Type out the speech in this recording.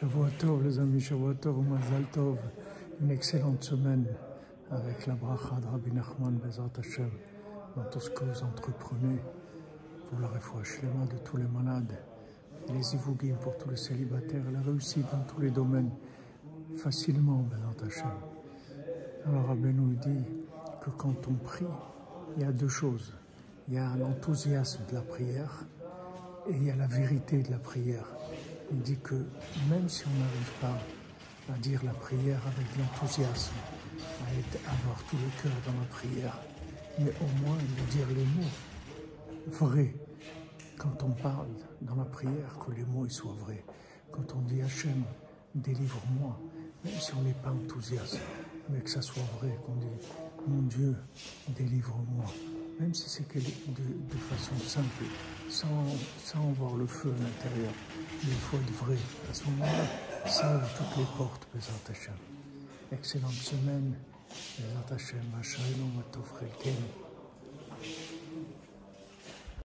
Shavuot Tov, les amis, Shavuot Tov, Mazal Tov. Une excellente semaine avec la bracha Rabbi Nachman Bezat Hashem dans tout ce que vous entreprenez pour la réfouachlema de tous les malades, les ivougim pour tous les célibataires, la réussite dans tous les domaines, facilement Bezat Hashem. Alors Rabbi nous dit que quand on prie, il y a deux choses. Il y a l'enthousiasme de la prière et il y a la vérité de la prière. Il dit que même si on n'arrive pas à dire la prière avec l'enthousiasme, à avoir tout le cœur dans la prière, mais au moins de dire les mots vrais. Quand on parle dans la prière, que les mots soient vrais. Quand on dit Hachem, délivre-moi, même si on n'est pas enthousiaste, mais que ça soit vrai, qu'on dit Mon Dieu, délivre-moi même si c'est de, façon simple, sans, voir le feu à l'intérieur. il faut être vrai. À ce moment-là, ça ouvre toutes les portes, Bézat Hashem. Excellente semaine, Bézat Hashem, Matov